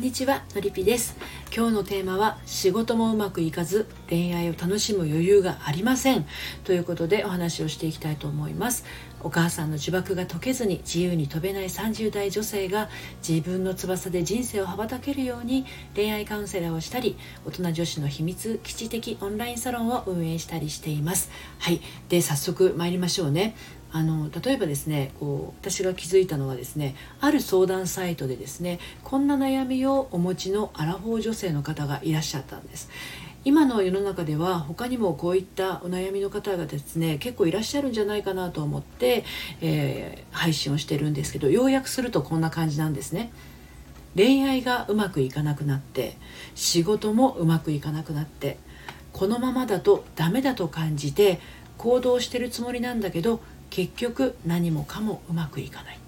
んにちはのりぴです。今日のテーマは仕事もうまくいかず恋愛を楽しむ余裕がありません。ということでお話をしていきたいと思います。お母さんの呪縛が解けずに自由に飛べない30代女性が自分の翼で人生を羽ばたけるように恋愛カウンセラーをしたり大人女子の秘密基地的オンラインサロンを運営したりしています。はい。で早速参りましょうね。あの例えばですねこう私が気づいたのはですねある相談サイトでですねこんな悩みをお持ちのアラフォー女性の方がいらっしゃったんです。今の世の中では他にもこういったお悩みの方がですね結構いらっしゃるんじゃないかなと思って、えー、配信をしてるんですけど要約するとこんな感じなんですね。恋愛がうまくいかなくなって仕事もうまくいかなくなってこのままだとダメだと感じて行動してるつもりなんだけど結局何もかもうまくいかない。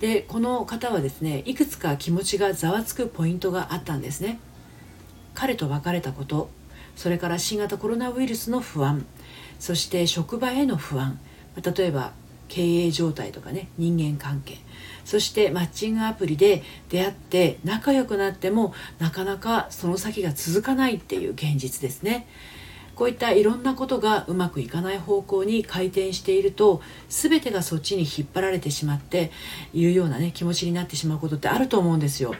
でこの方はですねいくつか気持ちがざわつくポイントがあったんですね。彼と別れたことそれから新型コロナウイルスの不安そして職場への不安例えば経営状態とかね人間関係そしてマッチングアプリで出会って仲良くなってもなかなかその先が続かないっていう現実ですね。こういったいろんなことがうまくいかない方向に回転していると全てがそっちに引っ張られてしまっていうようなね気持ちになってしまうことってあると思うんですよ。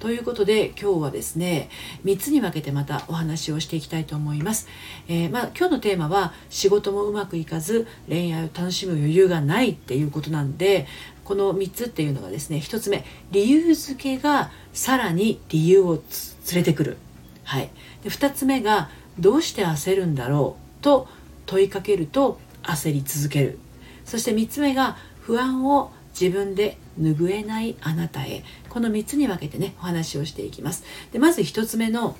ということで今日はですね3つに分けてまたお話をしていきたいと思います、えー、まあ、今日のテーマは仕事もうまくいかず恋愛を楽しむ余裕がないっていうことなんでこの3つっていうのがですね1つ目理由付けがさらに理由を連れてくる。はい。で2つ目がどうして焦るんだろうと問いかけると焦り続ける。そして3つ目が不安を自分で拭えないあなたへ。この3つに分けてねお話をしていきます。でまず1つ目の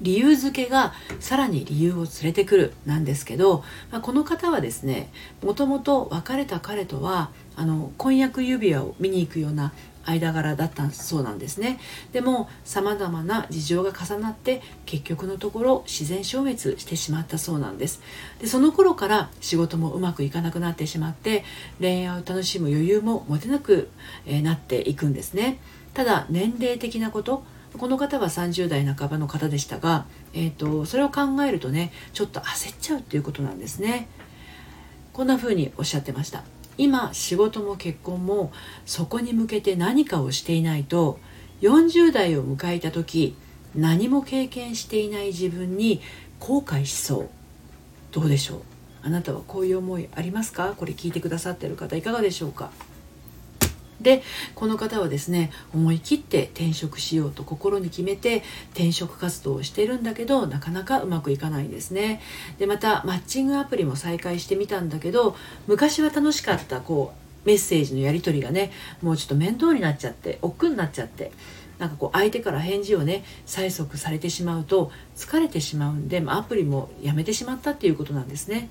理由付けがさらに理由を連れてくるなんですけど、まあ、この方はですねもともと別れた彼とはあの婚約指輪を見に行くような間柄だったそうなんですね。でもさまざまな事情が重なって結局のところ自然消滅してしまったそうなんです。でその頃から仕事もうまくいかなくなってしまって恋愛を楽しむ余裕も持てなくなっていくんですね。ただ年齢的なことこの方は30代半ばの方でしたが、えーと、それを考えるとねちょっと焦っちゃうっていうことなんですね。こんな風におっしゃってました。今仕事も結婚もそこに向けて何かをしていないと40代を迎えた時何も経験していない自分に後悔しそう。どうでしょう？あなたはこういう思いありますか？これ聞いてくださってる方いかがでしょうか？でこの方はですね思い切って転職しようと心に決めて転職活動をしているんだけどなかなかうまくいかないんですねでまたマッチングアプリも再開してみたんだけど昔は楽しかったこうメッセージのやり取りがねもうちょっと面倒になっちゃって億劫になっちゃってなんかこう相手から返事をね催促されてしまうと疲れてしまうんで、まアプリもやめてしまったっていうことなんですね。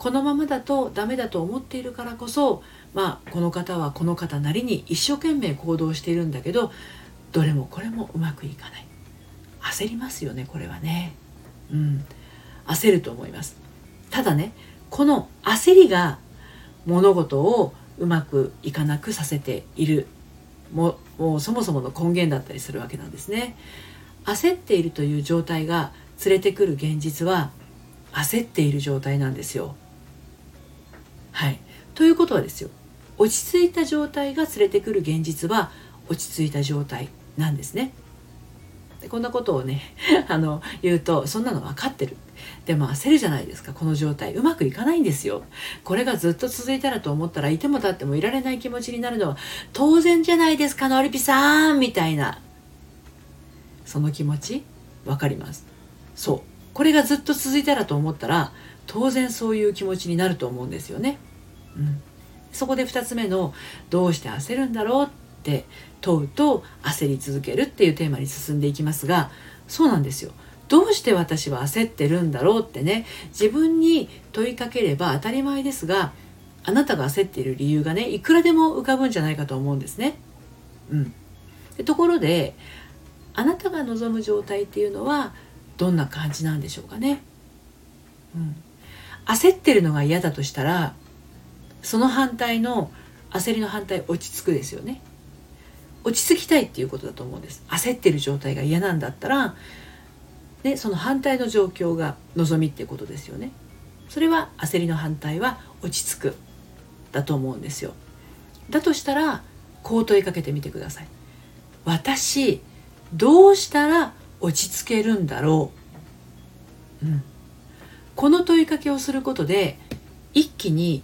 このままだとダメだと思っているからこそまあこの方はこの方なりに一生懸命行動しているんだけどどれもこれもうまくいかない。焦りますよねこれはね。うん。焦ると思います。ただねこの焦りが物事をうまくいかなくさせているももうそもそもの根源だったりするわけなんですね。焦っているという状態が連れてくる現実は焦っている状態なんですよ。はい。ということはですよ落ち着いた状態が連れてくる現実は落ち着いた状態なんですね。こんなことをね あの言うとそんなの分かってる。でも焦るじゃないですか。この状態。うまくいかないんですよ。これがずっと続いたらと思ったらいても立ってもいられない気持ちになるのは当然じゃないですかのりぴさんみたいな。その気持ち分かります。そう。これがずっと続いたらと思ったら当然そういう気持ちになると思うんですよね。うん、そこで2つ目の「どうして焦るんだろう?」って問うと焦り続けるっていうテーマに進んでいきますがそうなんですよ。どうして私は焦ってるんだろうってね自分に問いかければ当たり前ですがあなたが焦っている理由がねいくらでも浮かぶんじゃないかと思うんですね。うん、でところであなたが望む状態っていうのはどんな感じなんでしょうかね。うん、焦ってるのが嫌だとしたらその反対の焦りの反対落ち着くですよね。落ち着きたいっていうことだと思うんです。焦ってる状態が嫌なんだったらでその反対の状況が望みっていうことですよね。それは焦りの反対は落ち着くだと思うんですよ。だとしたらこう問いかけてみてください。私どうしたら落ち着けるんだろう、うん、この問いかけをすることで一気に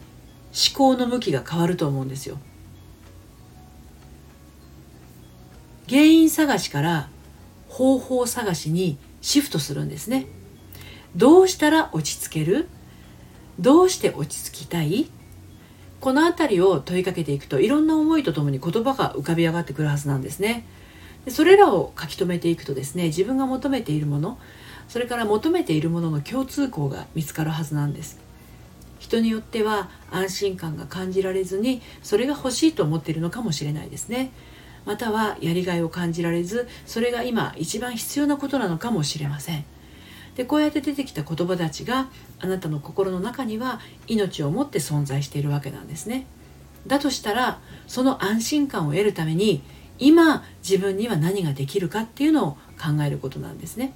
思考の向きが変わると思うんですよ。原因探しから方法探しにシフトするんですね。どうしたら落ち着ける？どうして落ち着きたい？この辺りを問いかけていくといろんな思いとともに言葉が浮かび上がってくるはずなんですね。それらを書き留めていくとですね自分が求めているものそれから求めているものの共通項が見つかるはずなんです。人によっては安心感が感じられずにそれが欲しいと思っているのかもしれないですね。またはやりがいを感じられずそれが今一番必要なことなのかもしれません。でこうやって出てきた言葉たちがあなたの心の中には命を持って存在しているわけなんですね。だとしたらその安心感を得るために今自分には何ができるかっていうのを考えることなんですね。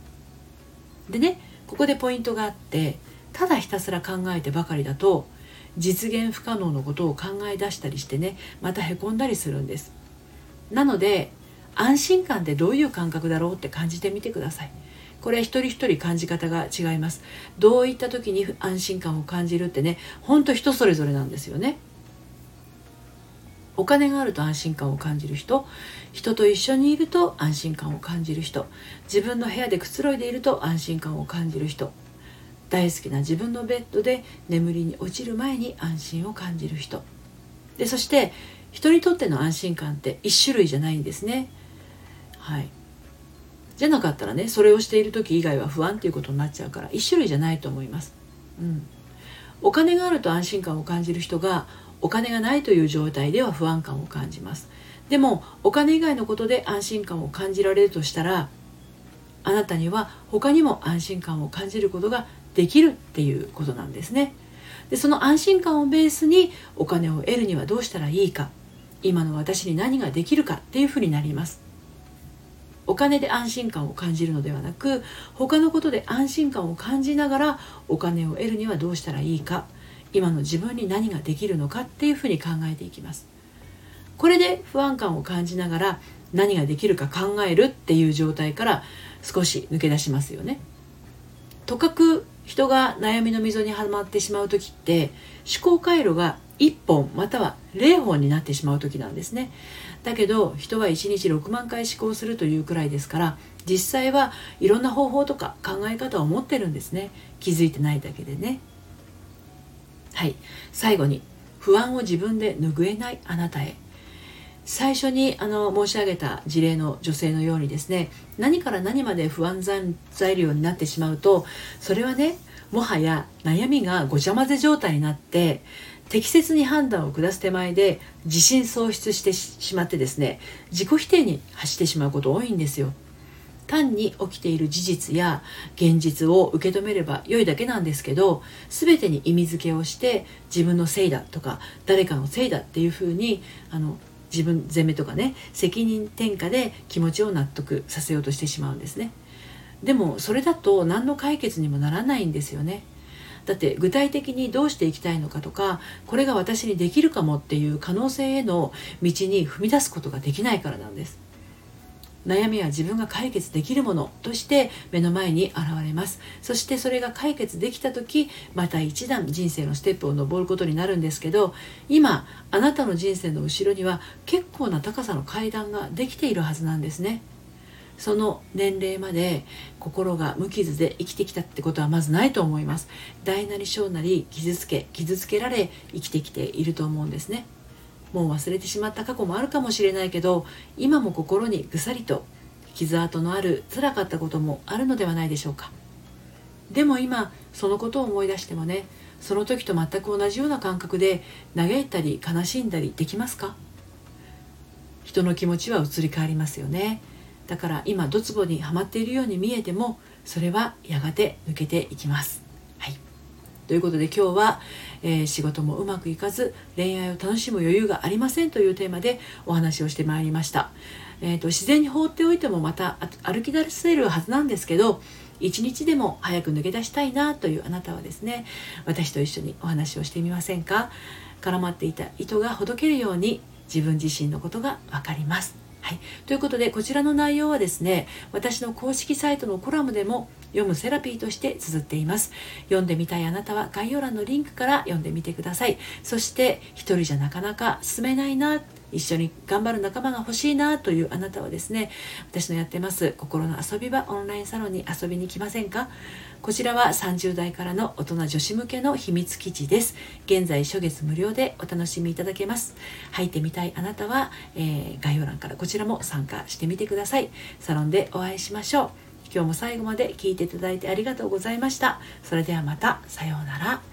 でねここでポイントがあってただひたすら考えてばかりだと実現不可能のことを考え出したりしてねまたへこんだりするんです。なので安心感ってどういう感覚だろうって感じてみてください。これ一人一人感じ方が違います。どういった時に安心感を感じるってねほんと人それぞれなんですよね。お金があると安心感を感じる人人と一緒にいると安心感を感じる人自分の部屋でくつろいでいると安心感を感じる人大好きな自分のベッドで眠りに落ちる前に安心を感じる人。でそして人にとっての安心感って1種類じゃないんですね。はい。じゃなかったらねそれをしている時以外は不安っていうことになっちゃうから1種類じゃないと思います。うん。お金があると安心感を感じる人がお金がないという状態では不安感を感じます。でもお金以外のことで安心感を感じられるとしたらあなたには他にも安心感を感じることができるっていうことなんですね。でその安心感をベースにお金を得るにはどうしたらいいか。今の私に何ができるかっていうふうになります。お金で安心感を感じるのではなく他のことで安心感を感じながらお金を得るにはどうしたらいいか。今の自分に何ができるのかっていうふうに考えていきます。これで不安感を感じながら何ができるか考えるっていう状態から少し抜け出しますよね。とかく人が悩みの溝にはまってしまう時って思考回路が1本または0本になってしまう時なんですね。だけど人は1日6万回思考するというくらいですから実際はいろんな方法とか考え方を持ってるんですね。気づいてないだけでね。はい。最後に不安を自分で拭えないあなたへ。最初にあの申し上げた事例の女性のようにですね何から何まで不安材料になってしまうとそれはねもはや悩みがごちゃ混ぜ状態になって適切に判断を下す手前で自信喪失してしまってですね自己否定に走ってしまうこと多いんですよ。単に起きている事実や現実を受け止めれば良いだけなんですけど全てに意味付けをして自分のせいだとか誰かのせいだっていうふうにあの自分責めとかね責任転嫁で気持ちを納得させようとしてしまうんですね。でもそれだと何の解決にもならないんですよね。だって具体的にどうしていきたいのかとかこれが私にできるかもっていう可能性への道に踏み出すことができないからなんです。悩みは自分が解決できるものとして目の前に現れます。そしてそれが解決できた時また一段人生のステップを登ることになるんですけど今あなたの人生の後ろには結構な高さの階段ができているはずなんですね。その年齢まで心が無傷で生きてきたってことはまずないと思います。大なり小なり傷つけ傷つけられ生きてきていると思うんですね。もう忘れてしまった過去もあるかもしれないけど今も心にぐさりと傷跡のある辛かったこともあるのではないでしょうか。でも今そのことを思い出してもねその時と全く同じような感覚で嘆いたり悲しんだりできますか？人の気持ちは移り変わりますよね。だから今ドツボにはまっているように見えてもそれはやがて抜けていきます。ということで今日は、えー、仕事もうまくいかず恋愛を楽しむ余裕がありませんというテーマでお話をしてまいりました、えーと、自然に放っておいてもまた歩き出せるはずなんですけど一日でも早く抜け出したいなというあなたはですね私と一緒にお話をしてみませんか？絡まっていた糸がほどけるように自分自身のことが分かります。はい、ということでこちらの内容はですね私の公式サイトのコラムでも読むセラピーとして綴っています。読んでみたいあなたは概要欄のリンクから読んでみてください。そして一人じゃなかなか進めないな。一緒に頑張る仲間が欲しいなというあなたはですね私のやってます心の遊び場オンラインサロンに遊びに来ませんか？こちらは30代からの大人女子向けの秘密基地です現在初月無料でお楽しみいただけます入ってみたいあなたは、えー、概要欄からこちらも参加してみてくださいサロンでお会いしましょう今日も最後まで聞いていただいてありがとうございました。それではまた。さようなら。